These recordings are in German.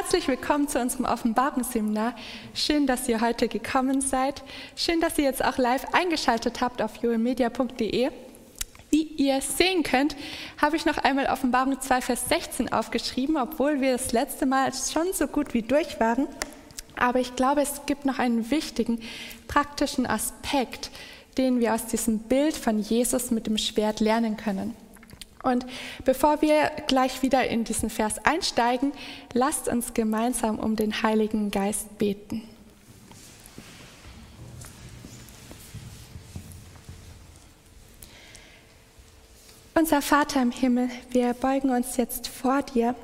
Herzlich willkommen zu unserem Offenbarungsseminar. Schön, dass ihr heute gekommen seid. Schön, dass ihr jetzt auch live eingeschaltet habt auf joelmedia.de. Wie ihr sehen könnt, habe ich noch einmal Offenbarung 2, Vers 16 aufgeschrieben, obwohl wir das letzte Mal schon so gut wie durch waren. Aber ich glaube, es gibt noch einen wichtigen praktischen Aspekt, den wir aus diesem Bild von Jesus mit dem Schwert lernen können. Und bevor wir gleich wieder in diesen Vers einsteigen, lasst uns gemeinsam um den Heiligen Geist beten. Unser Vater im Himmel, wir beugen uns jetzt vor dir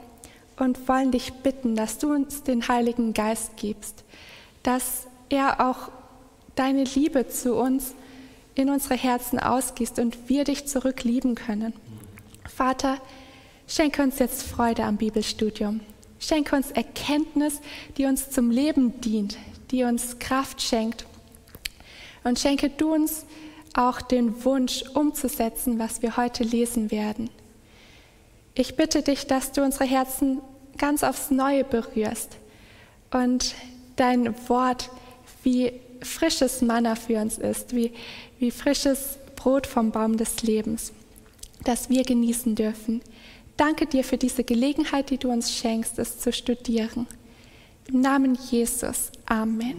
und wollen dich bitten, dass du uns den Heiligen Geist gibst, dass er auch deine Liebe zu uns in unsere Herzen ausgießt und wir dich zurücklieben können. Vater, schenke uns jetzt Freude am Bibelstudium. Schenke uns Erkenntnis, die uns zum Leben dient, die uns Kraft schenkt. Und schenke du uns auch den Wunsch umzusetzen, was wir heute lesen werden. Ich bitte dich, dass du unsere Herzen ganz aufs Neue berührst und dein Wort wie frisches Manna für uns ist, wie, wie frisches Brot vom Baum des Lebens das wir genießen dürfen. Danke dir für diese Gelegenheit, die du uns schenkst, es zu studieren. Im Namen Jesus. Amen.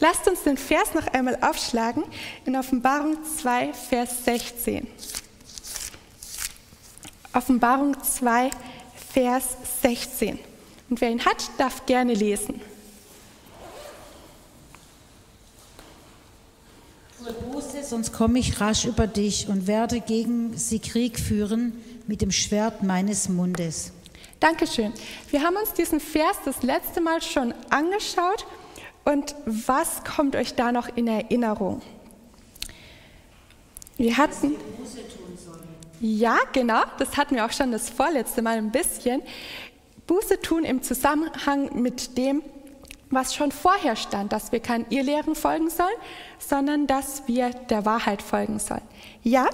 Lasst uns den Vers noch einmal aufschlagen in Offenbarung 2, Vers 16. Offenbarung 2, Vers 16. Und wer ihn hat, darf gerne lesen. Buße, sonst komme ich rasch über dich und werde gegen sie Krieg führen mit dem Schwert meines Mundes. Dankeschön. Wir haben uns diesen Vers das letzte Mal schon angeschaut. Und was kommt euch da noch in Erinnerung? Wir hatten. Ja, genau, das hatten wir auch schon das vorletzte Mal ein bisschen. Buße tun im Zusammenhang mit dem, was schon vorher stand, dass wir kein Irrlehren folgen sollen, sondern dass wir der Wahrheit folgen sollen. Ja,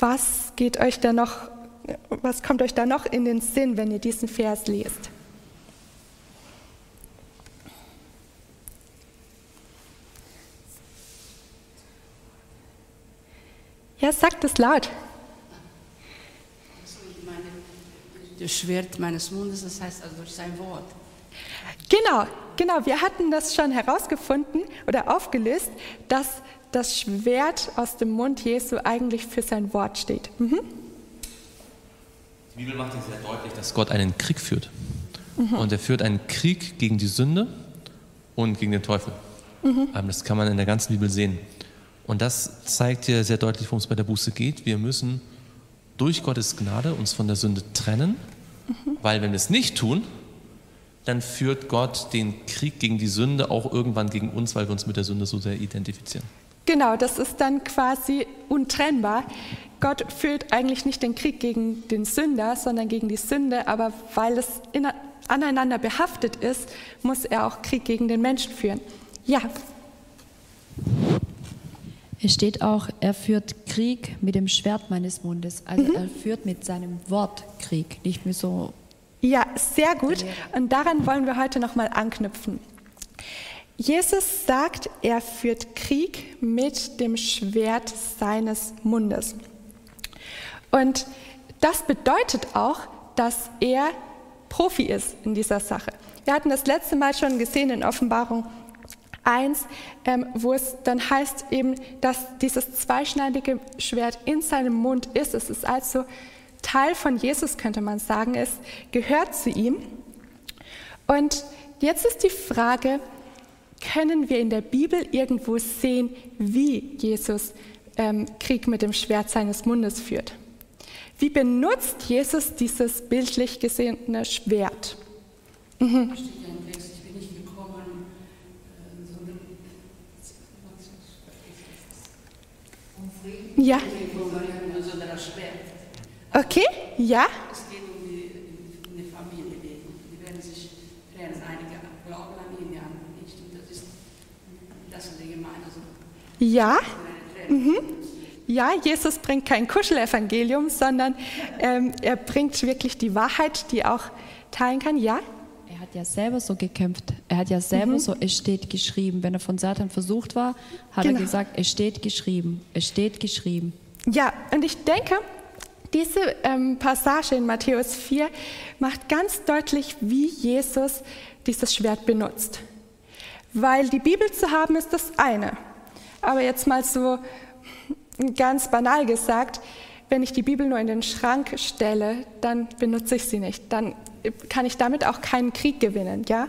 was geht euch da noch, was kommt euch da noch in den Sinn, wenn ihr diesen Vers lest? Ja, sagt es laut. Also das Schwert meines Mundes, das heißt also durch sein Wort. Genau, genau. Wir hatten das schon herausgefunden oder aufgelöst, dass das Schwert aus dem Mund Jesu eigentlich für sein Wort steht. Mhm. Die Bibel macht ja sehr deutlich, dass Gott einen Krieg führt. Mhm. Und er führt einen Krieg gegen die Sünde und gegen den Teufel. Mhm. Ähm, das kann man in der ganzen Bibel sehen. Und das zeigt ja sehr deutlich, worum es bei der Buße geht. Wir müssen durch Gottes Gnade uns von der Sünde trennen, mhm. weil wenn wir es nicht tun, dann führt Gott den Krieg gegen die Sünde auch irgendwann gegen uns, weil wir uns mit der Sünde so sehr identifizieren. Genau, das ist dann quasi untrennbar. Gott führt eigentlich nicht den Krieg gegen den Sünder, sondern gegen die Sünde, aber weil es in, aneinander behaftet ist, muss er auch Krieg gegen den Menschen führen. Ja. Es steht auch, er führt Krieg mit dem Schwert meines Mundes. Also mhm. er führt mit seinem Wort Krieg, nicht mit so ja, sehr gut. Und daran wollen wir heute nochmal anknüpfen. Jesus sagt, er führt Krieg mit dem Schwert seines Mundes. Und das bedeutet auch, dass er Profi ist in dieser Sache. Wir hatten das letzte Mal schon gesehen in Offenbarung 1, ähm, wo es dann heißt eben, dass dieses zweischneidige Schwert in seinem Mund ist. Es ist also Teil von Jesus, könnte man sagen. Es gehört zu ihm. Und jetzt ist die Frage, können wir in der Bibel irgendwo sehen, wie Jesus ähm, Krieg mit dem Schwert seines Mundes führt? Wie benutzt Jesus dieses bildlich gesehene Schwert? Mhm. Ja. Okay, ja. Es geht um die, um die Familie. Die werden sich trennen. Einige glauben an ihn, die anderen nicht. Und das ist das in der Gemeinde so. Ja. Mhm. ja, Jesus bringt kein Kuschelevangelium, sondern ähm, er bringt wirklich die Wahrheit, die auch teilen kann. Ja? Er hat ja selber so gekämpft. Er hat ja selber mhm. so, es steht geschrieben. Wenn er von Satan versucht war, hat genau. er gesagt, es steht geschrieben, es steht geschrieben. Ja, und ich denke, diese ähm, Passage in Matthäus 4 macht ganz deutlich, wie Jesus dieses Schwert benutzt. Weil die Bibel zu haben ist das eine. Aber jetzt mal so ganz banal gesagt, wenn ich die Bibel nur in den Schrank stelle, dann benutze ich sie nicht. Dann kann ich damit auch keinen Krieg gewinnen, ja?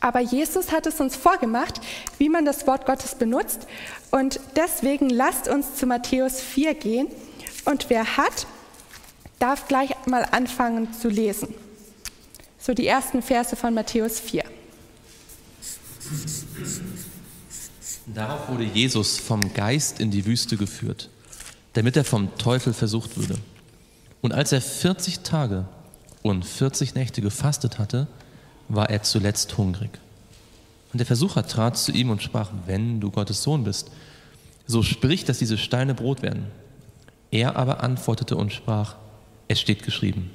Aber Jesus hat es uns vorgemacht, wie man das Wort Gottes benutzt. Und deswegen lasst uns zu Matthäus 4 gehen. Und wer hat, darf gleich mal anfangen zu lesen. So die ersten Verse von Matthäus 4. Darauf wurde Jesus vom Geist in die Wüste geführt, damit er vom Teufel versucht würde. Und als er 40 Tage und 40 Nächte gefastet hatte, war er zuletzt hungrig. Und der Versucher trat zu ihm und sprach, wenn du Gottes Sohn bist, so sprich, dass diese Steine Brot werden. Er aber antwortete und sprach, es steht geschrieben,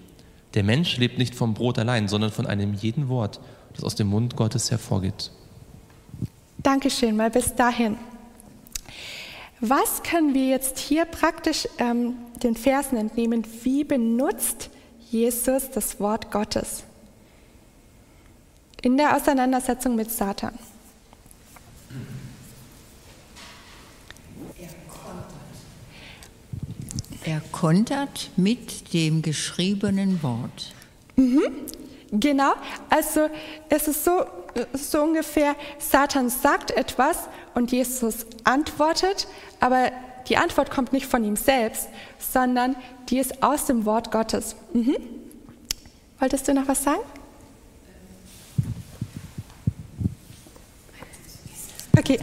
der Mensch lebt nicht vom Brot allein, sondern von einem jeden Wort, das aus dem Mund Gottes hervorgeht. Dankeschön, mal bis dahin. Was können wir jetzt hier praktisch ähm, den Versen entnehmen? Wie benutzt Jesus das Wort Gottes in der Auseinandersetzung mit Satan? Er kontert mit dem geschriebenen Wort. Mhm, genau, also es ist so, so ungefähr, Satan sagt etwas und Jesus antwortet, aber die Antwort kommt nicht von ihm selbst, sondern die ist aus dem Wort Gottes. Mhm. Wolltest du noch was sagen? Okay.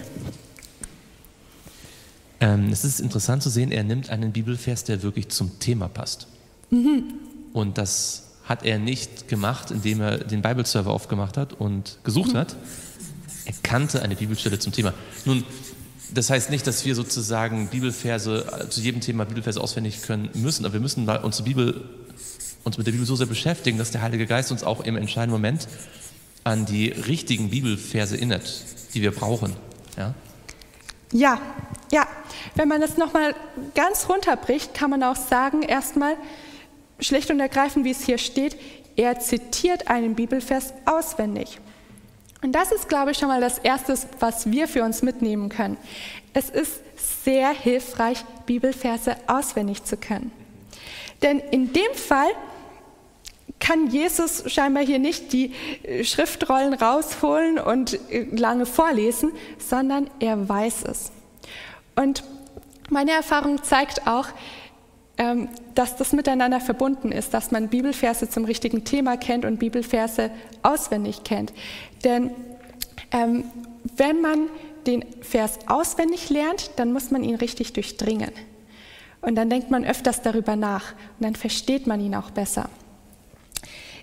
Ähm, es ist interessant zu sehen, er nimmt einen Bibelvers, der wirklich zum Thema passt. Mhm. Und das hat er nicht gemacht, indem er den Bibleserver aufgemacht hat und gesucht mhm. hat. Er kannte eine Bibelstelle zum Thema. Nun, das heißt nicht, dass wir sozusagen Bibelverse äh, zu jedem Thema Bibelverse auswendig können müssen, aber wir müssen mal unsere Bibel, uns mit der Bibel so sehr beschäftigen, dass der Heilige Geist uns auch im entscheidenden Moment an die richtigen Bibelverse erinnert, die wir brauchen. Ja, ja. Wenn man es nochmal ganz runterbricht, kann man auch sagen, erstmal, schlicht und ergreifend, wie es hier steht, er zitiert einen Bibelvers auswendig. Und das ist, glaube ich, schon mal das Erste, was wir für uns mitnehmen können. Es ist sehr hilfreich, Bibelverse auswendig zu können. Denn in dem Fall kann Jesus scheinbar hier nicht die äh, Schriftrollen rausholen und äh, lange vorlesen, sondern er weiß es. Und meine Erfahrung zeigt auch, ähm, dass das miteinander verbunden ist, dass man Bibelverse zum richtigen Thema kennt und Bibelverse auswendig kennt. Denn ähm, wenn man den Vers auswendig lernt, dann muss man ihn richtig durchdringen. Und dann denkt man öfters darüber nach und dann versteht man ihn auch besser.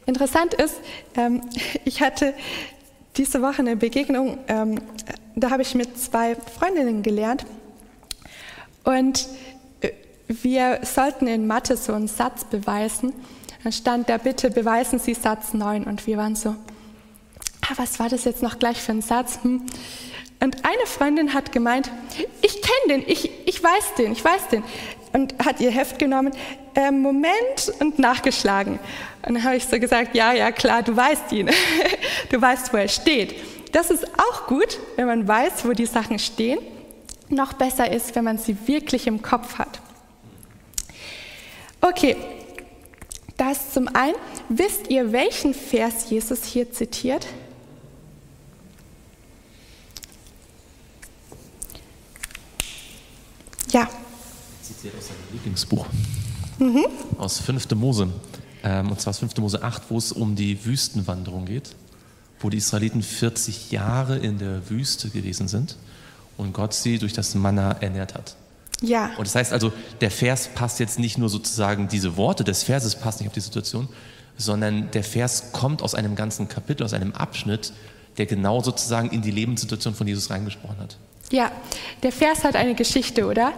Interessant ist, ähm, ich hatte diese Woche eine Begegnung, da habe ich mit zwei Freundinnen gelernt und wir sollten in Mathe so einen Satz beweisen. Dann stand da, bitte beweisen Sie Satz 9. Und wir waren so, ah, was war das jetzt noch gleich für ein Satz? Hm. Und eine Freundin hat gemeint, ich kenne den, ich, ich weiß den, ich weiß den. Und hat ihr Heft genommen, äh, Moment und nachgeschlagen. Und dann habe ich so gesagt, ja, ja, klar, du weißt ihn. du weißt, wo er steht. Das ist auch gut, wenn man weiß, wo die Sachen stehen. Noch besser ist, wenn man sie wirklich im Kopf hat. Okay, das zum einen. Wisst ihr, welchen Vers Jesus hier zitiert? Ja. Zitiert aus seinem Lieblingsbuch. Mhm. Aus 5. Mose. Ähm, und zwar aus 5. Mose 8, wo es um die Wüstenwanderung geht, wo die Israeliten 40 Jahre in der Wüste gewesen sind und Gott sie durch das Manna ernährt hat. Ja. Und das heißt also, der Vers passt jetzt nicht nur sozusagen, diese Worte des Verses passen nicht auf die Situation, sondern der Vers kommt aus einem ganzen Kapitel, aus einem Abschnitt, der genau sozusagen in die Lebenssituation von Jesus reingesprochen hat. Ja, der Vers hat eine Geschichte, oder?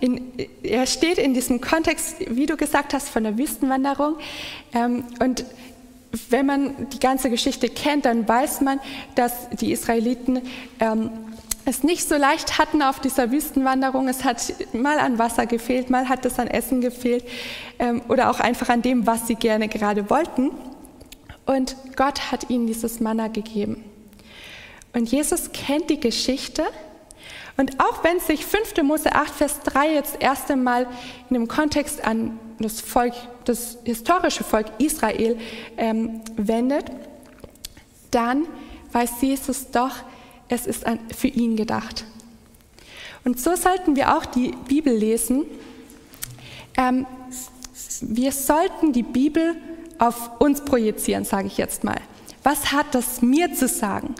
In, er steht in diesem Kontext, wie du gesagt hast, von der Wüstenwanderung. Ähm, und wenn man die ganze Geschichte kennt, dann weiß man, dass die Israeliten ähm, es nicht so leicht hatten auf dieser Wüstenwanderung. Es hat mal an Wasser gefehlt, mal hat es an Essen gefehlt ähm, oder auch einfach an dem, was sie gerne gerade wollten. Und Gott hat ihnen dieses Manna gegeben. Und Jesus kennt die Geschichte. Und auch wenn sich 5. Mose 8, Vers 3 jetzt erst einmal in dem Kontext an das Volk, das historische Volk Israel ähm, wendet, dann weiß Jesus doch, es ist für ihn gedacht. Und so sollten wir auch die Bibel lesen. Ähm, wir sollten die Bibel auf uns projizieren, sage ich jetzt mal. Was hat das mir zu sagen?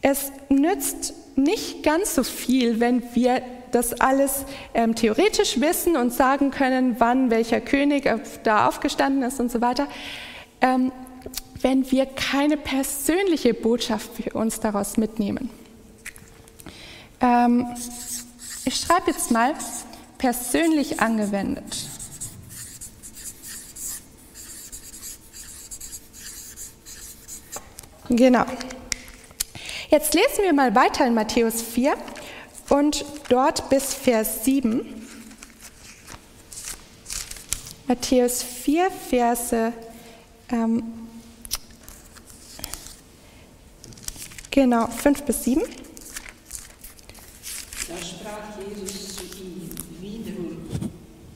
Es nützt nicht ganz so viel, wenn wir das alles ähm, theoretisch wissen und sagen können, wann welcher König da aufgestanden ist und so weiter, ähm, wenn wir keine persönliche Botschaft für uns daraus mitnehmen. Ähm, ich schreibe jetzt mal persönlich angewendet. Genau. Jetzt lesen wir mal weiter in Matthäus 4 und dort bis Vers 7. Matthäus 4, Verse ähm, genau 5 bis 7. Da sprach Jesus zu ihm, wiederum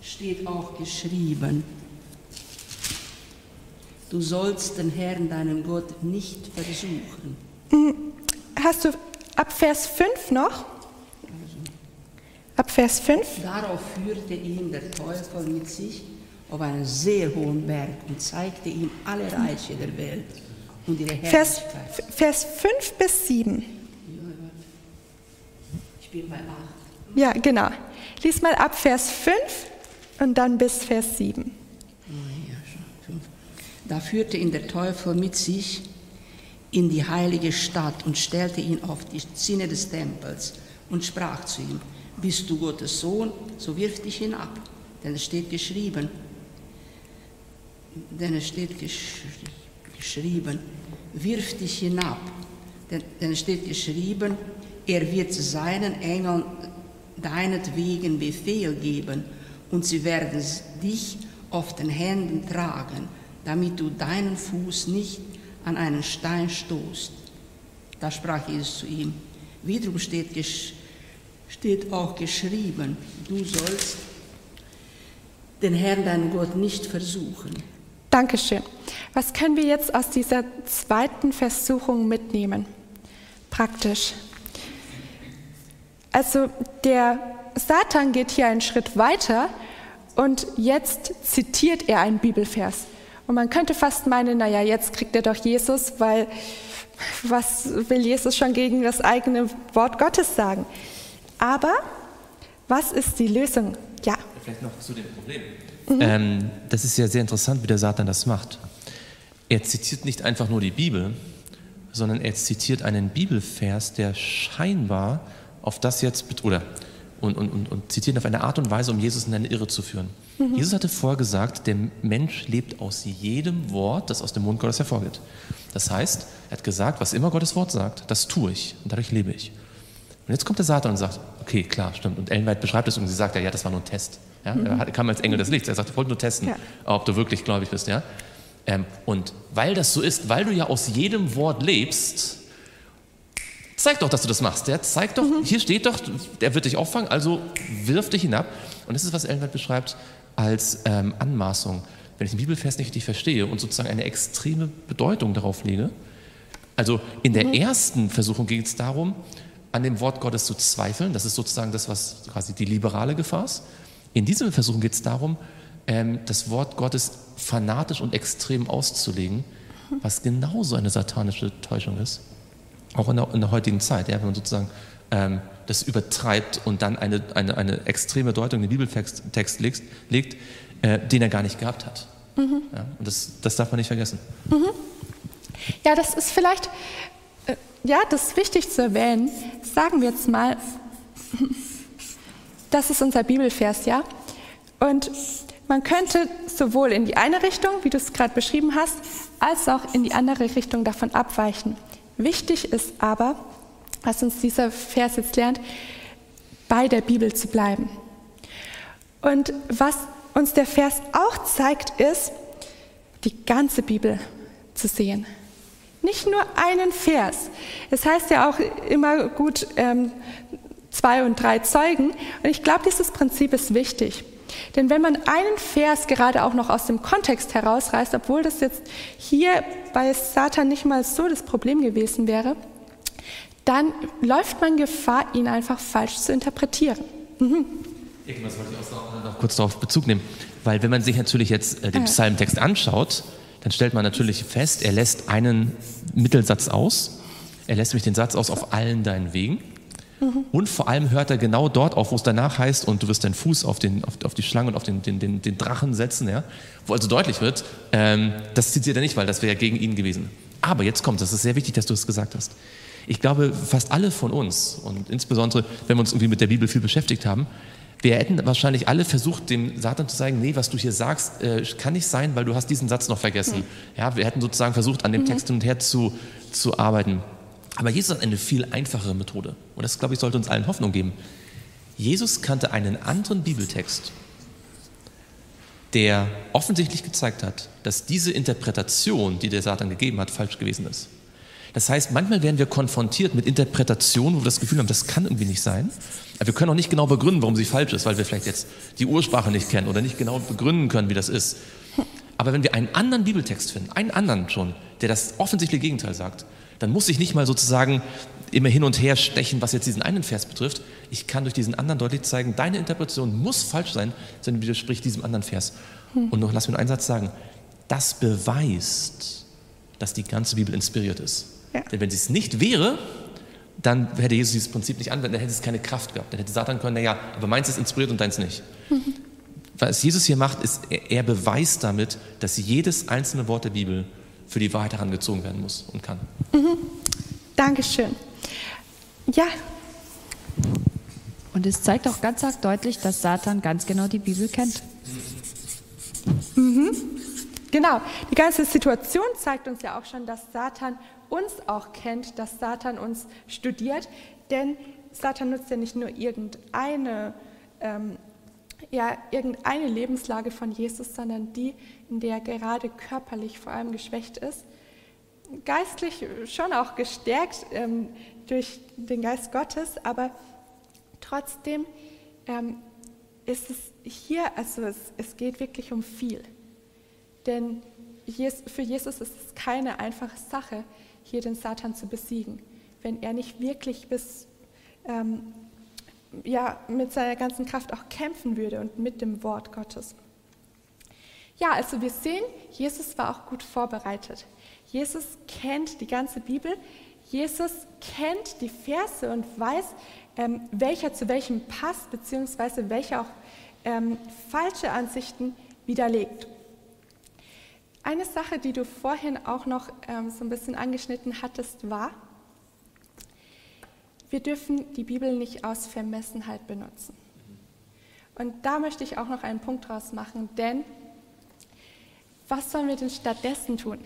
steht auch geschrieben, du sollst den Herrn, deinen Gott, nicht versuchen. Hast du ab Vers 5 noch? Ab Vers 5? Darauf führte ihn der Teufel mit sich auf einen sehr hohen Berg und zeigte ihm alle Reiche der Welt Vers. Vers 5 bis 7. Ich bin bei 8. Ja, genau. Lies mal ab Vers 5 und dann bis Vers 7. Ja, schon fünf. Da führte ihn der Teufel mit sich in die heilige Stadt und stellte ihn auf die Zinne des Tempels und sprach zu ihm, bist du Gottes Sohn, so wirf dich hinab, denn es steht geschrieben, denn es steht gesch geschrieben, wirf dich hinab, denn, denn steht geschrieben, er wird seinen Engeln deinetwegen Befehl geben und sie werden dich auf den Händen tragen, damit du deinen Fuß nicht an einen Stein stoßt. Da sprach Jesus zu ihm, wiederum steht, steht auch geschrieben, du sollst den Herrn, deinen Gott, nicht versuchen. Dankeschön. Was können wir jetzt aus dieser zweiten Versuchung mitnehmen? Praktisch. Also der Satan geht hier einen Schritt weiter und jetzt zitiert er einen Bibelvers. Und man könnte fast meinen, naja, jetzt kriegt er doch Jesus, weil was will Jesus schon gegen das eigene Wort Gottes sagen? Aber was ist die Lösung? Ja, Vielleicht noch zu dem Problem. Ähm, das ist ja sehr interessant, wie der Satan das macht. Er zitiert nicht einfach nur die Bibel, sondern er zitiert einen Bibelvers, der scheinbar auf das jetzt oder und, und, und, und zitiert auf eine Art und Weise, um Jesus in eine Irre zu führen. Jesus hatte vorher gesagt, der Mensch lebt aus jedem Wort, das aus dem Mund Gottes hervorgeht. Das heißt, er hat gesagt, was immer Gottes Wort sagt, das tue ich und dadurch lebe ich. Und jetzt kommt der Satan und sagt, okay, klar, stimmt. Und Ellen White beschreibt es und sie sagt, ja, ja, das war nur ein Test. Ja? Er hat- kam als Engel des Lichts. Er sagt, ich wollte nur testen, Ja. ob du wirklich gläubig bist. Ja? Ähm, und weil das so ist, weil du ja aus jedem Wort lebst, zeig doch, dass du das machst. Ja? Zeig doch, hier steht doch, der wird dich auffangen, also wirf dich hinab. Und das ist, was Ellen White beschreibt als ähm, Anmaßung. Wenn ich den Bibelvers nicht richtig verstehe und sozusagen eine extreme Bedeutung darauf lege, also in der ersten Versuchung ging es darum, an dem Wort Gottes zu zweifeln. Das ist sozusagen das, was quasi die liberale Gefahr ist. In dieser Versuchung geht es darum, ähm, das Wort Gottes fanatisch und extrem auszulegen, was genauso eine satanische Täuschung ist. Auch in der, in der heutigen Zeit, ja, wenn man sozusagen ähm, das übertreibt und dann eine, eine, eine extreme Deutung in den Bibeltext Text legt, legt äh, den er gar nicht gehabt hat. Ja, und das, das darf man nicht vergessen. Ja, das ist vielleicht, äh, ja, das ist wichtig zu erwähnen. Sagen wir jetzt mal, Das ist unser Bibelvers, ja? Und man könnte sowohl in die eine Richtung, wie du es gerade beschrieben hast, als auch in die andere Richtung davon abweichen. Wichtig ist aber, was uns dieser Vers jetzt lernt, bei der Bibel zu bleiben. Und was uns der Vers auch zeigt, ist, die ganze Bibel zu sehen. Nicht nur einen Vers. Es heißt ja auch immer gut ähm, zwei und drei Zeugen. Und ich glaube, dieses Prinzip ist wichtig. Denn wenn man einen Vers gerade auch noch aus dem Kontext herausreißt, obwohl das jetzt hier bei Satan nicht mal so das Problem gewesen wäre, dann läuft man Gefahr, ihn einfach falsch zu interpretieren. Mhm. Irgendwas wollte ich auch noch kurz darauf Bezug nehmen, weil wenn man sich natürlich jetzt äh, den Psalmtext anschaut, dann stellt man natürlich fest, er lässt einen Mittelsatz aus. Er lässt nämlich den Satz aus auf allen deinen Wegen. Mhm. Und vor allem hört er genau dort auf, wo es danach heißt, und du wirst deinen Fuß auf, den, auf, auf die Schlange und auf den, den, den, den, Drachen setzen, ja? wo also deutlich wird, ähm, das zitiert er nicht, weil das wäre ja gegen ihn gewesen. Aber jetzt kommt, das ist sehr wichtig, dass du es gesagt hast. Ich glaube, fast alle von uns, und insbesondere, wenn wir uns irgendwie mit der Bibel viel beschäftigt haben, wir hätten wahrscheinlich alle versucht, dem Satan zu sagen, nee, was du hier sagst, äh, kann nicht sein, weil du hast diesen Satz noch vergessen. Mhm. Ja, wir hätten sozusagen versucht, an dem mhm. Text hin und her zu, zu arbeiten. Aber Jesus hat eine viel einfachere Methode. Und das, glaube ich, sollte uns allen Hoffnung geben. Jesus kannte einen anderen Bibeltext, der offensichtlich gezeigt hat, dass diese Interpretation, die der Satan gegeben hat, falsch gewesen ist. Das heißt, manchmal werden wir konfrontiert mit Interpretationen, wo wir das Gefühl haben, das kann irgendwie nicht sein. Aber wir können auch nicht genau begründen, warum sie falsch ist, weil wir vielleicht jetzt die Ursprache nicht kennen oder nicht genau begründen können, wie das ist. Aber wenn wir einen anderen Bibeltext finden, einen anderen schon, der das offensichtliche Gegenteil sagt, dann muss ich nicht mal sozusagen immer hin und her stechen, was jetzt diesen einen Vers betrifft. Ich kann durch diesen anderen deutlich zeigen, deine Interpretation muss falsch sein, sondern widerspricht diesem anderen Vers. Hm. Und noch lass mir einen Satz sagen. Das beweist, dass die ganze Bibel inspiriert ist. Ja. Denn wenn sie es nicht wäre, dann hätte Jesus dieses Prinzip nicht anwenden, dann hätte es keine Kraft gehabt. Dann hätte Satan können, naja, aber meins ist inspiriert und deins nicht. Mhm. Was Jesus hier macht, ist, er beweist damit, dass jedes einzelne Wort der Bibel für die Wahrheit herangezogen werden muss und kann. Mhm. Dankeschön. Ja. Und es zeigt auch ganz arg deutlich, dass Satan ganz genau die Bibel kennt. Mhm. Genau. Die ganze Situation zeigt uns ja auch schon, dass Satan uns auch kennt, dass Satan uns studiert, denn Satan nutzt ja nicht nur irgendeine, ähm, ja, irgendeine Lebenslage von Jesus, sondern die, in der er gerade körperlich vor allem geschwächt ist, geistlich schon auch gestärkt ähm, durch den Geist Gottes, aber trotzdem ähm, ist es hier, also es, es geht wirklich um viel. Denn für Jesus ist es keine einfache Sache, hier den Satan zu besiegen, wenn er nicht wirklich bis, ähm, ja, mit seiner ganzen Kraft auch kämpfen würde und mit dem Wort Gottes. Ja, also wir sehen, Jesus war auch gut vorbereitet. Jesus kennt die ganze Bibel. Jesus kennt die Verse und weiß, ähm, welcher zu welchem passt, beziehungsweise welcher auch ähm, falsche Ansichten widerlegt. Eine Sache, die du vorhin auch noch ähm, so ein bisschen angeschnitten hattest, war, wir dürfen die Bibel nicht aus Vermessenheit benutzen. Und da möchte ich auch noch einen Punkt draus machen, denn was sollen wir denn stattdessen tun?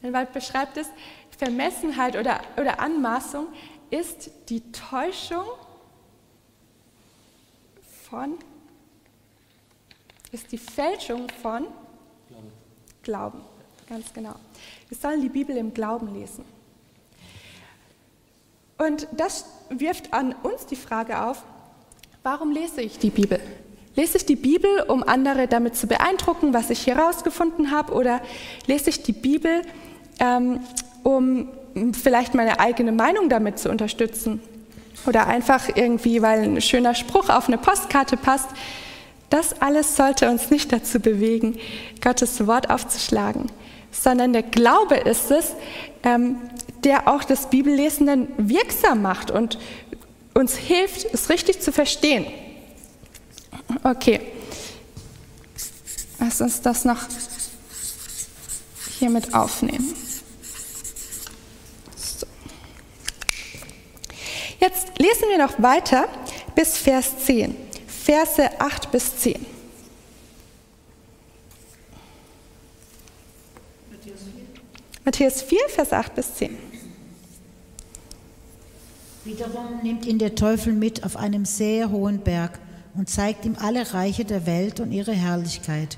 Weil beschreibt es, Vermessenheit oder, oder Anmaßung ist die Täuschung von, ist die Fälschung von Glauben, ganz genau. Wir sollen die Bibel im Glauben lesen. Und das wirft an uns die Frage auf, warum lese ich die Bibel? Lese ich die Bibel, um andere damit zu beeindrucken, was ich hier rausgefunden habe, oder lese ich die Bibel, ähm, um vielleicht meine eigene Meinung damit zu unterstützen? Oder einfach irgendwie, weil ein schöner Spruch auf eine Postkarte passt, das alles sollte uns nicht dazu bewegen, Gottes Wort aufzuschlagen, sondern der Glaube ist es, ähm, der auch das Bibellesen wirksam macht und uns hilft, es richtig zu verstehen. Okay, lass uns das noch hiermit aufnehmen. So. Jetzt Lesen wir noch weiter bis Vers 10, Verse 8 bis 10. Matthäus 4, Vers 8 bis 10. Wiederum nimmt ihn der Teufel mit auf einem sehr hohen Berg und zeigt ihm alle Reiche der Welt und ihre Herrlichkeit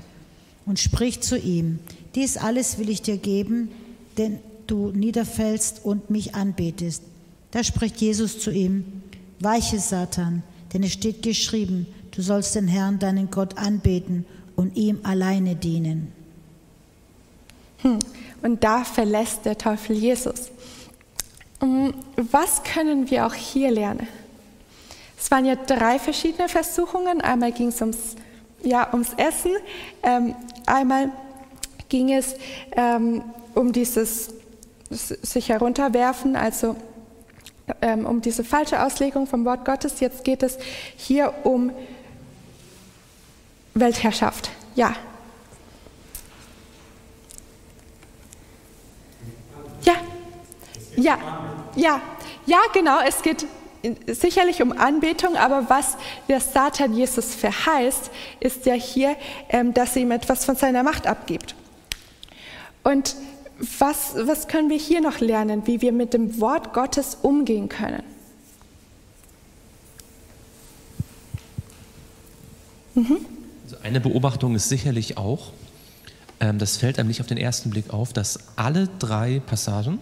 und spricht zu ihm, dies alles will ich dir geben, denn du niederfällst und mich anbetest. Da spricht Jesus zu ihm, weiche Satan, denn es steht geschrieben, du sollst den Herrn, deinen Gott, anbeten und ihm alleine dienen. Hm. Und da verlässt der Teufel Jesus. Mm, was können wir auch hier lernen? Es waren ja drei verschiedene Versuchungen. Einmal ging es ums, ja, ums Essen, ähm, einmal ging es ähm, um dieses sich herunterwerfen, also ähm, um diese falsche Auslegung vom Wort Gottes. Jetzt geht es hier um Weltherrschaft. Ja. Ja. Ja. Ja. Ja, genau. Es geht sicherlich um Anbetung, aber was der Satan Jesus verheißt, ist ja hier, ähm, dass er ihm etwas von seiner Macht abgibt. Und was, was können wir hier noch lernen, wie wir mit dem Wort Gottes umgehen können? Mhm. Also eine Beobachtung ist sicherlich auch, ähm, das fällt einem nicht auf den ersten Blick auf, dass alle drei Passagen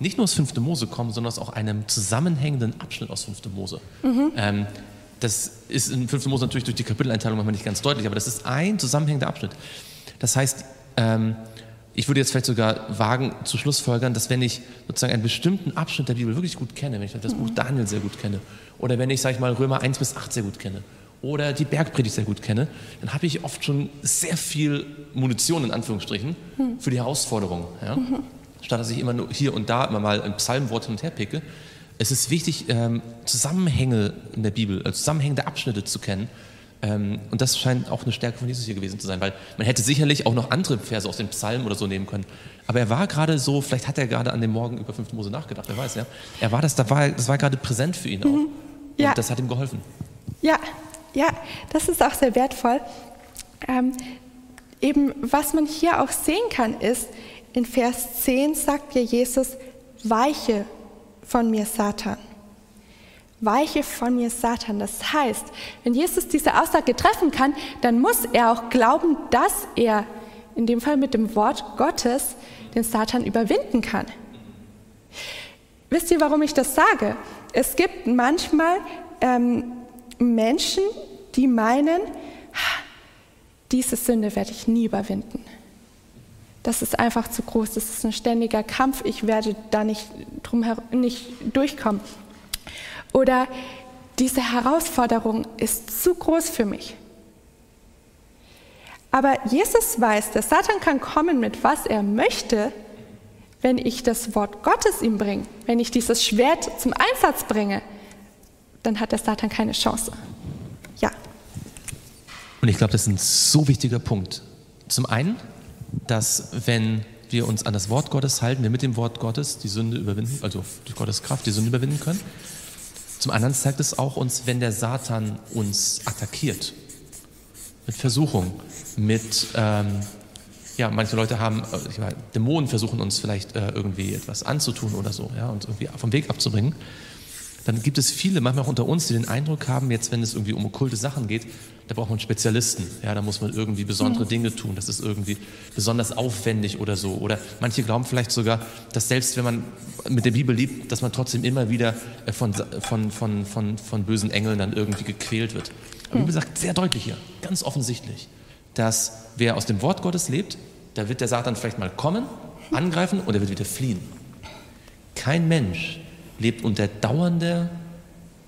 nicht nur aus 5. Mose kommen, sondern aus auch einem zusammenhängenden Abschnitt aus 5. Mose. Mhm. Ähm, das ist in 5. Mose natürlich durch die Kapiteleinteilung manchmal nicht ganz deutlich, aber das ist ein zusammenhängender Abschnitt. Das heißt, ähm, ich würde jetzt vielleicht sogar wagen zu Schlussfolgern, dass wenn ich sozusagen einen bestimmten Abschnitt der Bibel wirklich gut kenne, wenn ich das Buch Daniel sehr gut kenne, oder wenn ich, sage ich mal, Römer 1 bis 8 sehr gut kenne, oder die Bergpredigt sehr gut kenne, dann habe ich oft schon sehr viel Munition in Anführungsstrichen für die Herausforderung. Ja? Mhm statt dass ich immer nur hier und da immer mal ein Psalmwort hin und her picke. Es ist wichtig, ähm, Zusammenhänge in der Bibel, also zusammenhängende Abschnitte zu kennen. Ähm, und das scheint auch eine Stärke von Jesus hier gewesen zu sein, weil man hätte sicherlich auch noch andere Verse aus dem Psalm oder so nehmen können. Aber er war gerade so, vielleicht hat er gerade an dem Morgen über 5. Mose nachgedacht, wer weiß, ja. Er war das, das war, das war gerade präsent für ihn auch. Mhm. Ja. Und das hat ihm geholfen. Ja, ja, das ist auch sehr wertvoll. Ähm, eben, was man hier auch sehen kann, ist, in Vers 10 sagt ja Jesus, weiche von mir Satan. Weiche von mir Satan. Das heißt, wenn Jesus diese Aussage treffen kann, dann muss er auch glauben, dass er in dem Fall mit dem Wort Gottes den Satan überwinden kann. Wisst ihr, warum ich das sage? Es gibt manchmal ähm, Menschen, die meinen, diese Sünde werde ich nie überwinden das ist einfach zu groß, das ist ein ständiger Kampf, ich werde da nicht, drum nicht durchkommen. Oder diese Herausforderung ist zu groß für mich. Aber Jesus weiß, der Satan kann kommen mit was er möchte, wenn ich das Wort Gottes ihm bringe, wenn ich dieses Schwert zum Einsatz bringe, dann hat der Satan keine Chance. Ja. Und ich glaube, das ist ein so wichtiger Punkt. Zum einen, dass wenn wir uns an das Wort Gottes halten, wir mit dem Wort Gottes die Sünde überwinden, also durch Gottes Kraft die Sünde überwinden können. Zum anderen zeigt es auch uns, wenn der Satan uns attackiert, mit Versuchung, mit, ähm, ja, manche Leute haben, äh, meine, Dämonen versuchen uns vielleicht äh, irgendwie etwas anzutun oder so, ja, uns irgendwie vom Weg abzubringen dann gibt es viele, manchmal auch unter uns, die den Eindruck haben, jetzt wenn es irgendwie um okkulte Sachen geht, da braucht man Spezialisten. Ja, da muss man irgendwie besondere mhm. Dinge tun. Das ist irgendwie besonders aufwendig oder so. Oder manche glauben vielleicht sogar, dass selbst wenn man mit der Bibel liebt, dass man trotzdem immer wieder äh, von, von, von, von, von bösen Engeln dann irgendwie gequält wird. Aber die Bibel sagt sehr deutlich hier, ganz offensichtlich, dass wer aus dem Wort Gottes lebt, da wird der Satan vielleicht mal kommen, angreifen und er wird wieder fliehen. Kein Mensch lebt unter dauernder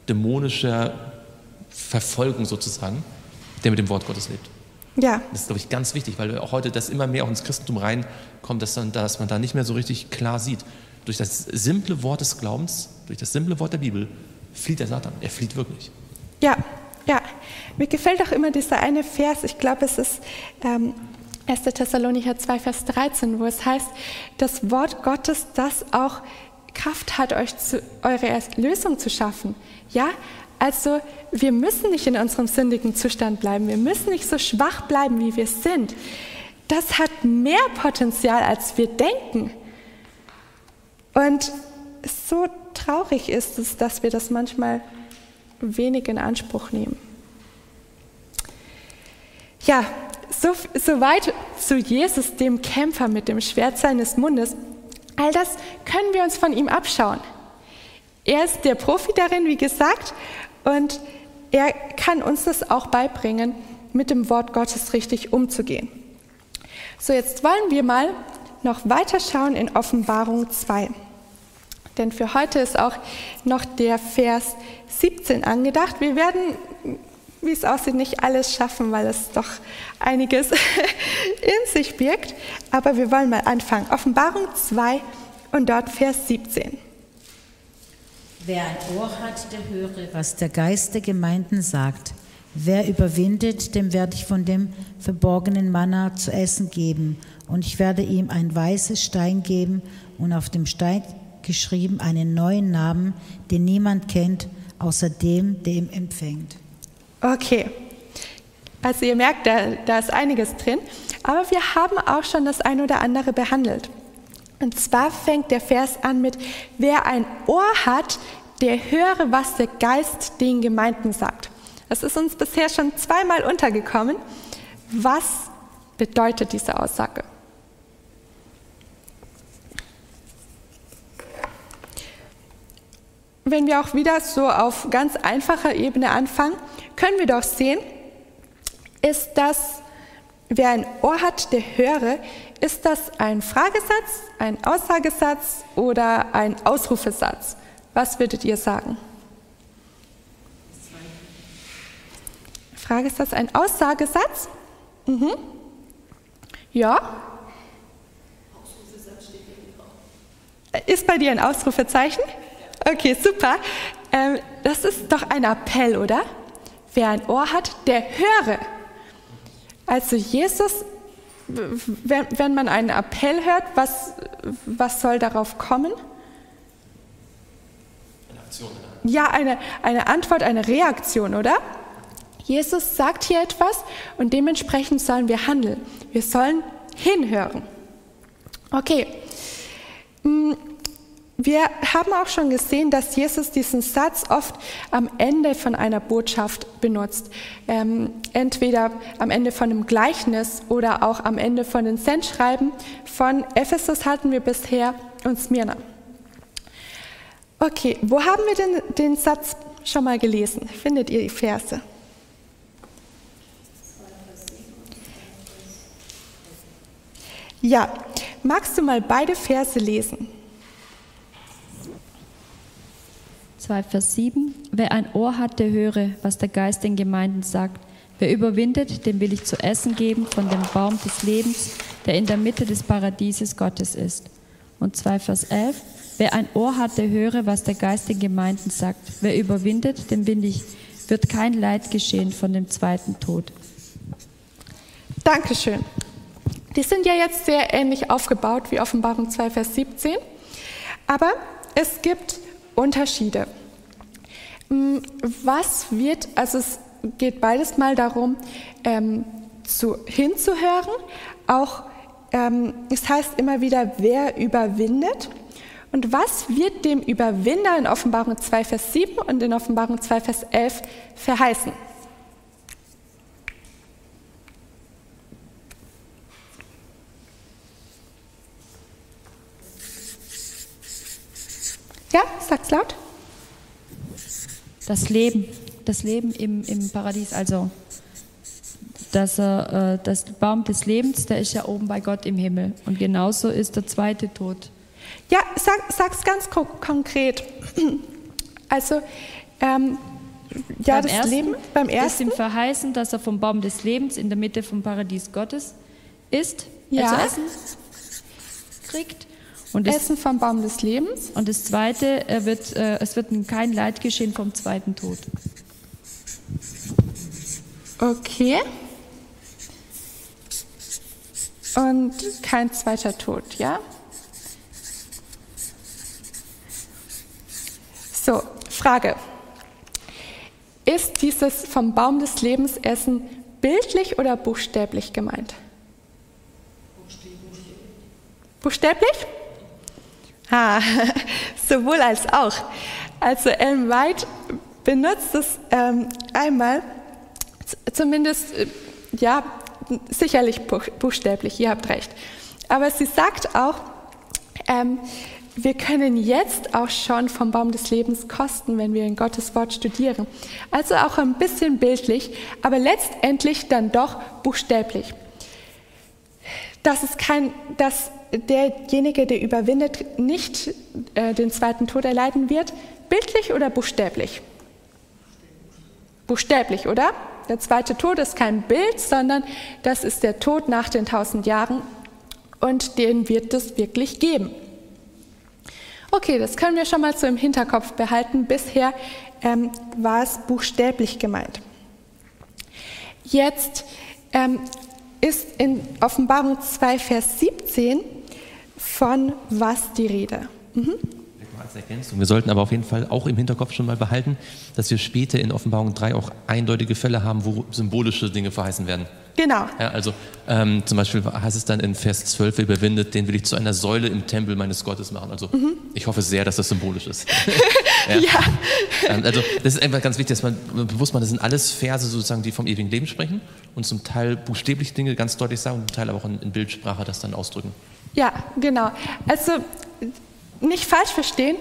dämonischer Verfolgung sozusagen, der mit dem Wort Gottes lebt. Ja. Das ist, glaube ich, ganz wichtig, weil auch heute das immer mehr auch ins Christentum reinkommt, dass, dann, dass man da nicht mehr so richtig klar sieht. Durch das simple Wort des Glaubens, durch das simple Wort der Bibel, flieht der Satan. Er flieht wirklich. Ja, ja. Mir gefällt auch immer dieser eine Vers, ich glaube, es ist ähm, 1. Thessalonicher 2, Vers 13, wo es heißt, das Wort Gottes, das auch Kraft hat, euch zu, eure Erlösung zu schaffen. Ja, also wir müssen nicht in unserem sündigen Zustand bleiben. Wir müssen nicht so schwach bleiben, wie wir sind. Das hat mehr Potenzial, als wir denken. Und so traurig ist es, dass wir das manchmal wenig in Anspruch nehmen. Ja, so, so zu Jesus, dem Kämpfer mit dem Schwert seines Mundes. All das können wir uns von ihm abschauen. Er ist der Profi darin, wie gesagt, und er kann uns das auch beibringen, mit dem Wort Gottes richtig umzugehen. So, jetzt wollen wir mal noch weiter schauen in Offenbarung 2. Denn für heute ist auch noch der Vers 17 angedacht. Wir werden, wie es aussieht, nicht alles schaffen, weil es doch einiges in sich birgt. Aber wir wollen mal anfangen. Offenbarung 2 und dort Vers 17. Wer ein Ohr hat, der höre, was der Geist der Gemeinden sagt. Wer überwindet, dem werde ich von dem verborgenen Manna zu essen geben. Und ich werde ihm ein weißes Stein geben und auf dem Stein geschrieben einen neuen Namen, den niemand kennt, außer dem, der ihn empfängt. Okay, also ihr merkt, da, da ist einiges drin, aber wir haben auch schon das ein oder andere behandelt. Und zwar fängt der Vers an mit, wer ein Ohr hat, der höre, was der Geist den Gemeinden sagt. Das ist uns bisher schon zweimal untergekommen. Was bedeutet diese Aussage? Wenn wir auch wieder so auf ganz einfacher Ebene anfangen, können wir doch sehen, ist das, wer ein Ohr hat, der höre, ist das ein Fragesatz, ein Aussagesatz oder ein Ausrufesatz? Was würdet ihr sagen? Frage, ist das ein Aussagesatz? Mhm. Ja. Ist bei dir ein Ausrufezeichen? Okay, super. Ähm, das ist doch ein Appell, oder? Wer ein Ohr hat, der höre. Also Jesus, wenn, wenn man einen Appell hört, was, was soll darauf kommen? Eine Aktion. Ja, eine, eine Antwort, eine Reaktion, oder? Jesus sagt hier etwas und dementsprechend sollen wir handeln. Wir sollen hinhören. Okay. Wir haben auch schon gesehen, dass Jesus diesen Satz oft am Ende von einer Botschaft benutzt. Ähm, entweder am Ende von einem Gleichnis oder auch am Ende von den Sendschreiben. Von Ephesus hatten wir bisher und Smyrna. Okay, wo haben wir denn den Satz schon mal gelesen? Findet ihr die Verse? Ja, magst du mal beide Verse lesen? 2, Vers 7. Wer ein Ohr hat, der höre, was der Geist den Gemeinden sagt. Wer überwindet, dem will ich zu essen geben von dem Baum des Lebens, der in der Mitte des Paradieses Gottes ist. Und 2, Vers 11. Wer ein Ohr hat, der höre, was der Geist den Gemeinden sagt. Wer überwindet, dem will ich, wird kein Leid geschehen von dem zweiten Tod. Dankeschön. Die sind ja jetzt sehr ähnlich aufgebaut wie Offenbarung 2, Vers 17. Aber es gibt Unterschiede. Mm, was wird, also es geht beides mal darum, ähm, zu, hinzuhören. Auch, ähm, es heißt immer wieder, wer überwindet. Und was wird dem Überwinder in Offenbarung 2, Vers 7 und in Offenbarung 2, Vers 11 verheißen? Ja, sag's laut. Das Leben, das Leben im, im Paradies, also dass äh, das Baum des Lebens, der ist ja oben bei Gott im Himmel. Und genauso ist der zweite Tod. Ja, sag, sag's ganz ko konkret. Also, ähm, ja, beim das ersten, Leben beim ersten. ist ihm verheißen, dass er vom Baum des Lebens in der Mitte vom Paradies Gottes ist, ja. also Essen kriegt. Und das, Essen vom Baum des Lebens. Und das Zweite, er wird, äh, es wird kein Leid geschehen vom zweiten Tod. Okay. Und kein zweiter Tod, ja? Frage. Ist dieses vom Baum des Lebens essen bildlich oder buchstäblich gemeint? Buchstäblich? Ah, sowohl als auch. Also Ellen White benutzt es ähm, einmal, zumindest, äh, ja, sicherlich buchstäblich, ihr habt recht. Aber sie sagt auch, ähm, wir können jetzt auch schon vom Baum des Lebens kosten, wenn wir in Gottes Wort studieren. Also auch ein bisschen bildlich, aber letztendlich dann doch buchstäblich. Das ist kein, dass derjenige, der überwindet, nicht äh, den zweiten Tod erleiden wird, bildlich oder buchstäblich? Buchstäblich, oder? Der zweite Tod ist kein Bild, sondern das ist der Tod nach den tausend Jahren und den wird es wirklich geben. Okay, das können wir schon mal so im Hinterkopf behalten. Bisher ähm, war es buchstäblich gemeint. Jetzt ähm, ist in Offenbarung 2, Vers 17 von was die Rede. Mhm als Ergänzung. Wir sollten aber auf jeden Fall auch im Hinterkopf schon mal behalten, dass wir später in Offenbarung 3 auch eindeutige Fälle haben, wo symbolische Dinge verheißen werden. Genau. Ja, also ähm, zum Beispiel heißt es dann in Vers 12, wer überwindet, den will ich zu einer Säule im Tempel meines Gottes machen. Also mhm. ich hoffe sehr, dass das symbolisch ist. ja. ja. Ähm, also das ist einfach ganz wichtig, dass man bewusst macht, das sind alles Verse sozusagen, die vom ewigen Leben sprechen und zum Teil buchstäblich Dinge ganz deutlich sagen und zum Teil aber auch in, in Bildsprache das dann ausdrücken. Ja, genau. Also nicht falsch verstehen.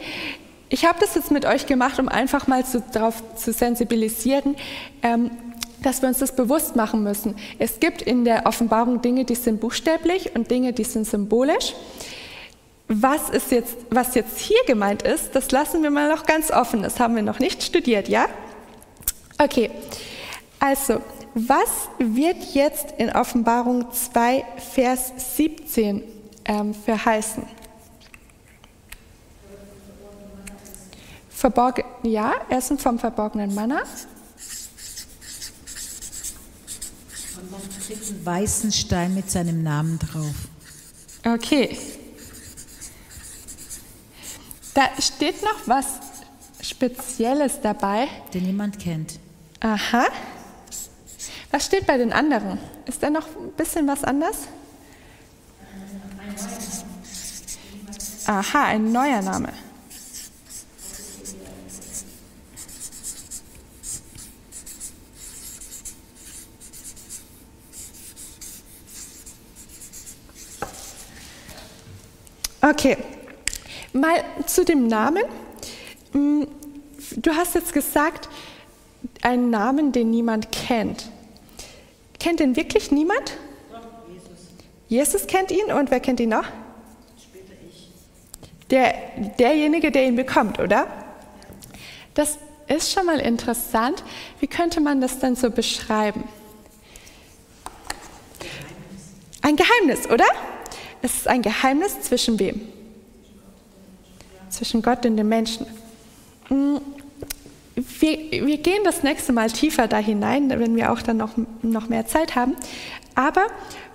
Ich habe das jetzt mit euch gemacht, um einfach mal zu, darauf zu sensibilisieren, ähm, dass wir uns das bewusst machen müssen. Es gibt in der Offenbarung Dinge, die sind buchstäblich und Dinge, die sind symbolisch. Was, ist jetzt, was jetzt hier gemeint ist, das lassen wir mal noch ganz offen. Das haben wir noch nicht studiert, ja? Okay, also, was wird jetzt in Offenbarung 2, Vers 17 ähm, verheißen? Verborgen, ja, Essen vom verborgenen Manna. Und kriegt einen weißen Stein mit seinem Namen drauf. Okay. Da steht noch was Spezielles dabei. Den niemand kennt. Aha. Was steht bei den anderen? Ist da noch ein bisschen was anders? Aha, ein neuer Name. Okay, mal zu dem Namen. Mm, du hast jetzt gesagt, einen Namen, den niemand kennt. Kennt ihn wirklich niemand? Jesus. Jesus kennt ihn und wer kennt ihn noch? Später ich. Der, derjenige, der ihn bekommt, oder? Das ist schon mal interessant. Wie könnte man das denn so beschreiben? Ein Geheimnis, oder? Es ist ein Geheimnis zwischen wem? Zwischen Gott und den Menschen. Mm, wir, wir, gehen das nächste Mal tiefer da hinein, wenn wir auch dann noch, noch mehr Zeit haben. Aber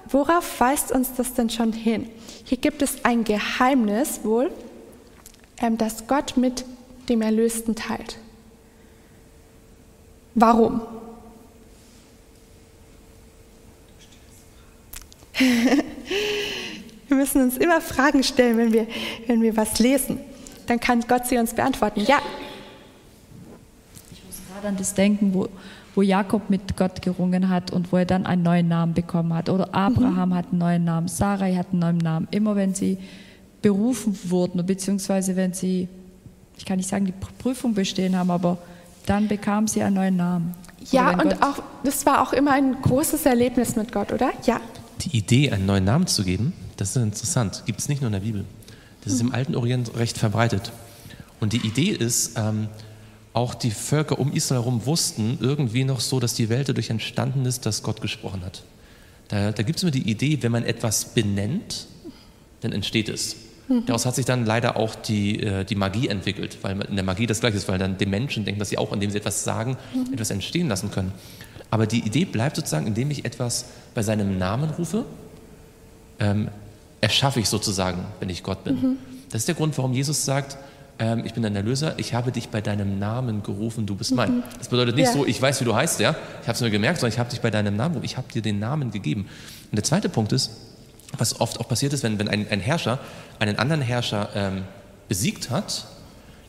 worauf weist uns das denn schon hin? Hier gibt es ein Geheimnis wohl, ähm, das Gott mit dem Erlösten teilt. Warum? Wir müssen uns immer Fragen stellen, wenn wir, wenn wir was lesen. Dann kann Gott sie uns beantworten. Ja. Ich muss gerade an das denken, wo, wo Jakob mit Gott gerungen hat und wo er dann einen neuen Namen bekommen hat. Oder Abraham mhm. hat einen neuen Namen, Sarai hat einen neuen Namen. Immer wenn sie berufen wurden, beziehungsweise wenn sie, ich kann nicht sagen, die Prüfung bestehen haben, aber dann bekamen sie einen neuen Namen. Ja, und auch, das war auch immer ein großes Erlebnis mit Gott, oder? Ja. Die Idee, einen neuen Namen zu geben, das ist interessant. Gibt es nicht nur in der Bibel. Das ist im mhm. alten Orient recht verbreitet. Und die Idee ist, ähm, auch die Völker um Israel herum wussten irgendwie noch so, dass die Welt dadurch entstanden ist, dass Gott gesprochen hat. Da, da gibt es immer die Idee, wenn man etwas benennt, dann entsteht es. Mhm. Daraus hat sich dann leider auch die, äh, die Magie entwickelt, weil in der Magie das Gleiche ist, weil dann die Menschen denken, dass sie auch, indem sie etwas sagen, mhm. etwas entstehen lassen können. Aber die Idee bleibt sozusagen, indem ich etwas bei seinem Namen rufe, ähm, erschaffe ich sozusagen, wenn ich Gott bin. Mhm. Das ist der Grund, warum Jesus sagt, ähm, ich bin dein Erlöser, ich habe dich bei deinem Namen gerufen, du bist mein. Das bedeutet nicht ja. so, ich weiß, wie du heißt, ja, ich habe es nur gemerkt, sondern ich habe dich bei deinem Namen gerufen, ich habe dir den Namen gegeben. Und der zweite Punkt ist, was oft auch passiert ist, wenn, wenn ein, ein Herrscher einen anderen Herrscher ähm, besiegt hat,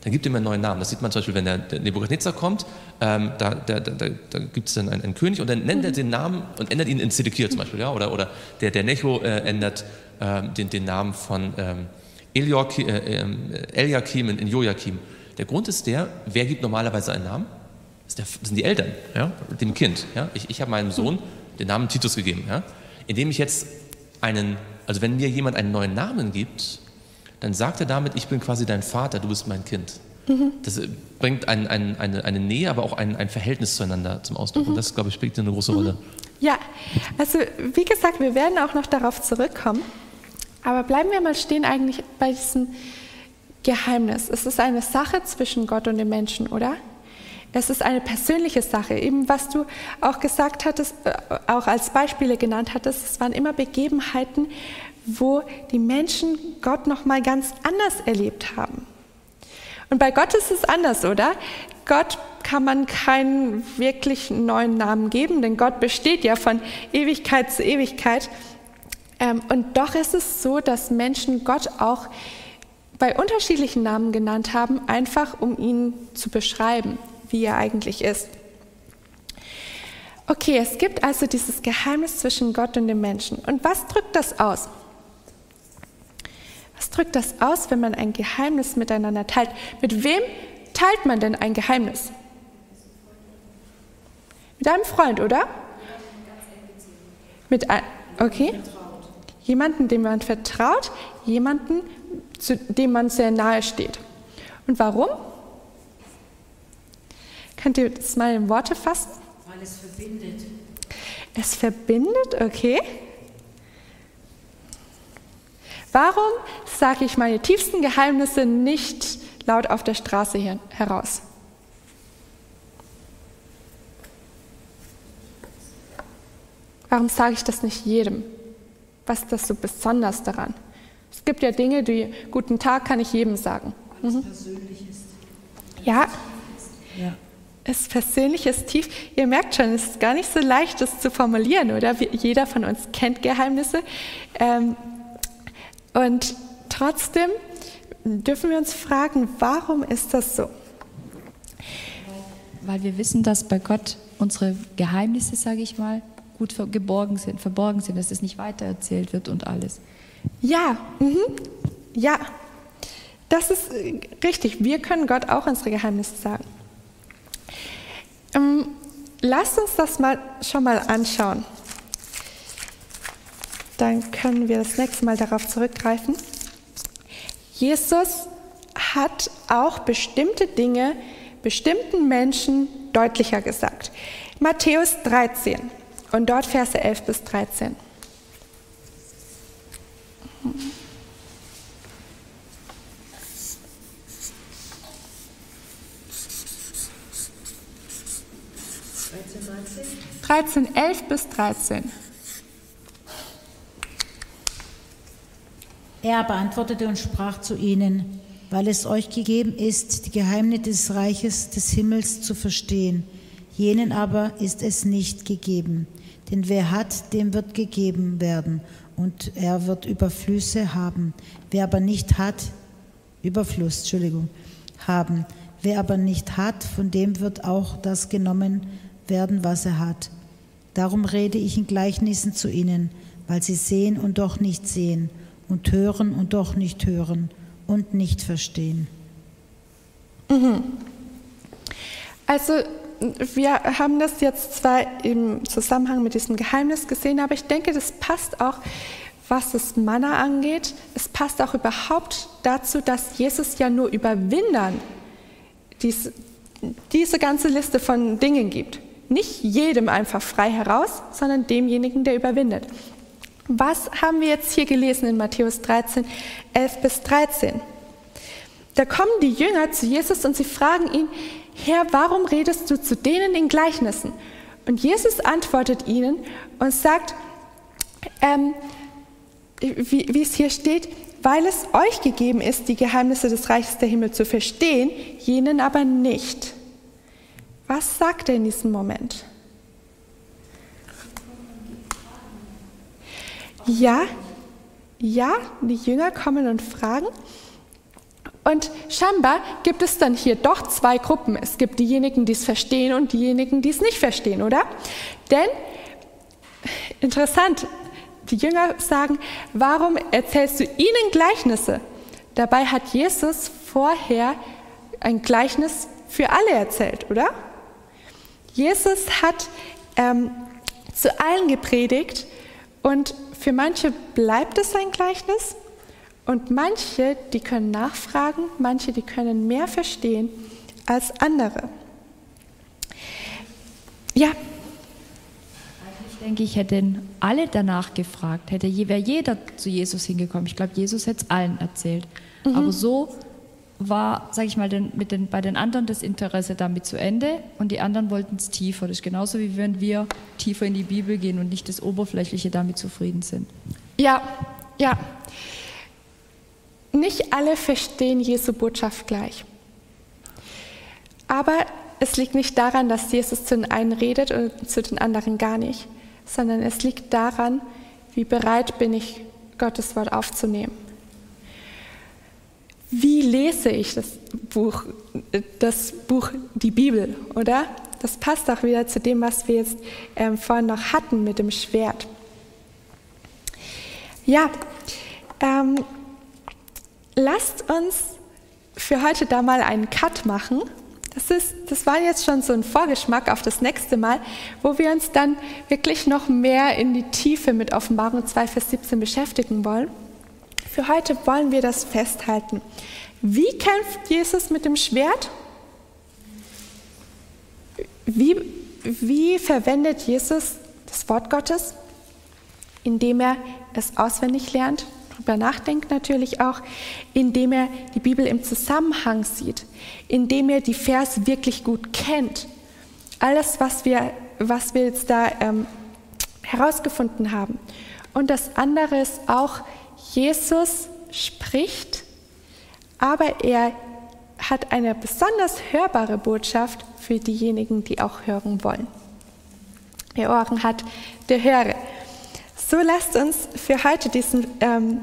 dann gibt ihm einen neuen Namen. Das sieht man zum Beispiel, wenn der, der Nebukadnezar kommt, ähm, da, da, da, da gibt es dann einen, einen, König und dann nennt er den Namen und ändert ihn in Zedekiah zum Beispiel. Ja? Oder, oder der, der Necho äh, ändert den, den Namen von ähm, Eliakim, äh, ähm, Eliakim in, in Joachim. Der Grund ist der, wer gibt normalerweise einen Namen? Das, der, das sind die Eltern, ja? dem Kind. Ja? Ich, ich habe meinem Sohn den Namen Titus gegeben. Ja? Indem ich jetzt einen, also wenn mir jemand einen neuen Namen gibt, dann sagt er damit, ich bin quasi dein Vater, du bist mein Kind. Mhm. Das äh, bringt ein, ein, eine, eine, Nähe, aber auch ein, ein Verhältnis zueinander zum Ausdruck. Mhm. Und das, glaube ich, spielt eine große Rolle. Ja, also wie gesagt, wir werden auch noch darauf zurückkommen. Aber bleiben wir mal stehen eigentlich bei diesem Geheimnis. Es ist eine Sache zwischen Gott und dem Menschen, oder? Es ist eine persönliche Sache. Eben was du auch gesagt hattest, äh, auch als Beispiele genannt hattest, es waren immer Begebenheiten, wo die Menschen Gott noch mal ganz anders erlebt haben. Und bei Gott ist es anders, oder? Gott kann man keinen wirklich neuen Namen geben, denn Gott besteht ja von Ewigkeit zu Ewigkeit. Ähm, und doch ist es so, dass Menschen Gott auch bei unterschiedlichen Namen genannt haben, einfach um ihn zu beschreiben, wie er eigentlich ist. Okay, es gibt also dieses Geheimnis zwischen Gott und dem Menschen. Und was drückt das aus? Was drückt das aus, wenn man ein Geheimnis miteinander teilt? Mit wem teilt man denn ein Geheimnis? Mit einem Freund, oder? Mit ein, okay. Jemanden, dem man vertraut, jemanden, zu dem man sehr nahe steht. Und warum? Könnt ihr das mal in Worte fassen? Weil es verbindet. Es verbindet, okay. Warum sage ich meine tiefsten Geheimnisse nicht laut auf der Straße hier heraus? Warum sage ich das nicht jedem? Was ist das so besonders daran? Es gibt ja Dinge, die guten Tag kann ich jedem sagen. Mhm. persönlich ist. Ja. ja. Es persönlich ist tief. Ihr merkt schon, es ist gar nicht so leicht, das zu formulieren, oder? Jeder von uns kennt Geheimnisse. Ähm, und trotzdem dürfen wir uns fragen, warum ist das so? Weil wir wissen, dass bei Gott unsere Geheimnisse, sage ich mal, gut geborgen sind, verborgen sind, dass es nicht weitererzählt wird und alles. Ja, mhm. ja, das ist äh, richtig. Wir können Gott auch unsere Geheimnisse sagen. Ähm, lasst uns das mal schon mal anschauen dann können wir das nächste Mal darauf zurückgreifen. Jesus hat auch bestimmte Dinge bestimmten Menschen deutlicher gesagt. Matthäus 13 und dort Verse 11 bis 13. Mhm. 13, 11 bis 13. Er beantwortete und sprach zu ihnen, weil es euch gegeben ist, die Geheimnisse des Reiches des Himmels zu verstehen. Jenen aber ist es nicht gegeben. Denn wer hat, dem wird gegeben werden, und er wird Überflüsse haben. Wer aber nicht hat, Überfluss, Entschuldigung, haben. Wer aber nicht hat, von dem wird auch das genommen werden, was er hat. Darum rede ich in Gleichnissen zu ihnen, weil sie sehen und doch nicht sehen und hören und doch nicht hören und nicht verstehen. Mhm. Also wir haben das jetzt zwar im Zusammenhang mit diesem Geheimnis gesehen, aber ich denke, das passt auch, was das Manna angeht. Es passt auch überhaupt dazu, dass Jesus ja nur Überwindern diese, diese ganze Liste von Dingen gibt. Nicht jedem einfach frei heraus, sondern demjenigen, der überwindet. Was haben wir jetzt hier gelesen in Matthäus 13, 11 bis 13? Da kommen die Jünger zu Jesus und sie fragen ihn, Herr, warum redest du zu denen in Gleichnissen? Und Jesus antwortet ihnen und sagt, ähm, wie, wie es hier steht, weil es euch gegeben ist, die Geheimnisse des Reiches der Himmel zu verstehen, jenen aber nicht. Was sagt er in diesem Moment? Ja, ja, die Jünger kommen und fragen. Und scheinbar gibt es dann hier doch zwei Gruppen. Es gibt diejenigen, die es verstehen und diejenigen, die es nicht verstehen, oder? Denn, interessant, die Jünger sagen, warum erzählst du ihnen Gleichnisse? Dabei hat Jesus vorher ein Gleichnis für alle erzählt, oder? Jesus hat ähm, zu allen gepredigt und für manche bleibt es ein Gleichnis und manche, die können nachfragen, manche, die können mehr verstehen als andere. Ja. Ich denke, ich hätte alle danach gefragt, hätte wäre jeder zu Jesus hingekommen. Ich glaube, Jesus hätte es allen erzählt. Mhm. Aber so war, sage ich mal, den, mit den, bei den anderen das Interesse damit zu Ende und die anderen wollten es tiefer. Das ist genauso wie wenn wir tiefer in die Bibel gehen und nicht das Oberflächliche damit zufrieden sind. Ja, ja. Nicht alle verstehen Jesu Botschaft gleich. Aber es liegt nicht daran, dass Jesus zu den einen redet und zu den anderen gar nicht, sondern es liegt daran, wie bereit bin ich, Gottes Wort aufzunehmen. Wie lese ich das Buch, das Buch, die Bibel, oder? Das passt auch wieder zu dem, was wir jetzt ähm, vorhin noch hatten mit dem Schwert. Ja, ähm, lasst uns für heute da mal einen Cut machen. Das, ist, das war jetzt schon so ein Vorgeschmack auf das nächste Mal, wo wir uns dann wirklich noch mehr in die Tiefe mit Offenbarung 2, Vers 17 beschäftigen wollen. Für heute wollen wir das festhalten. Wie kämpft Jesus mit dem Schwert? Wie, wie verwendet Jesus das Wort Gottes? Indem er es auswendig lernt, darüber nachdenkt natürlich auch, indem er die Bibel im Zusammenhang sieht, indem er die Verse wirklich gut kennt. Alles, was wir, was wir jetzt da ähm, herausgefunden haben. Und das andere ist auch, Jesus spricht, aber er hat eine besonders hörbare Botschaft für diejenigen, die auch hören wollen. Wer Ohren hat, der höre. So lasst uns für heute diesen, ähm,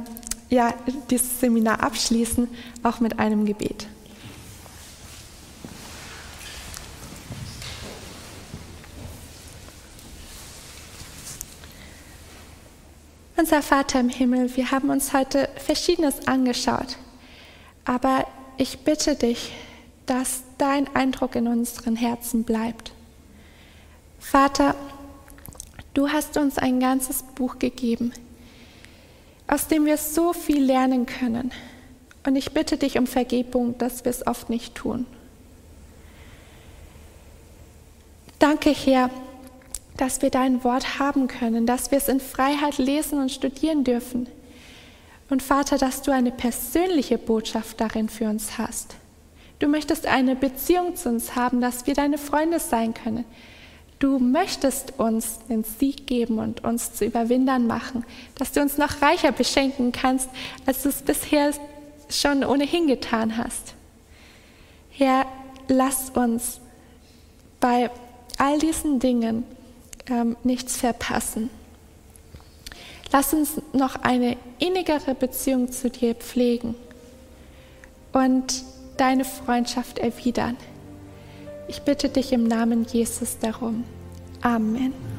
ja, dieses Seminar abschließen, auch mit einem Gebet. Unser Vater im Himmel, wir haben uns heute Verschiedenes angeschaut, aber ich bitte dich, dass dein Eindruck in unseren Herzen bleibt. Vater, du hast uns ein ganzes Buch gegeben, aus dem wir so viel lernen können. Und ich bitte dich um Vergebung, dass wir es oft nicht tun. Danke, Herr, dass wir dein Wort haben können, dass wir es in Freiheit lesen und studieren dürfen. Und Vater, dass du eine persönliche Botschaft darin für uns hast. Du möchtest eine Beziehung zu uns haben, dass wir deine Freunde sein können. Du möchtest uns den Sieg geben und uns zu Überwindern machen, dass du uns noch reicher beschenken kannst, als du es bisher schon ohnehin getan hast. Herr, lass uns bei all diesen Dingen ähm, nichts verpassen. Lass uns noch eine innigere Beziehung zu dir pflegen und deine Freundschaft erwidern. Ich bitte dich im Namen Jesus darum. Amen. Amen.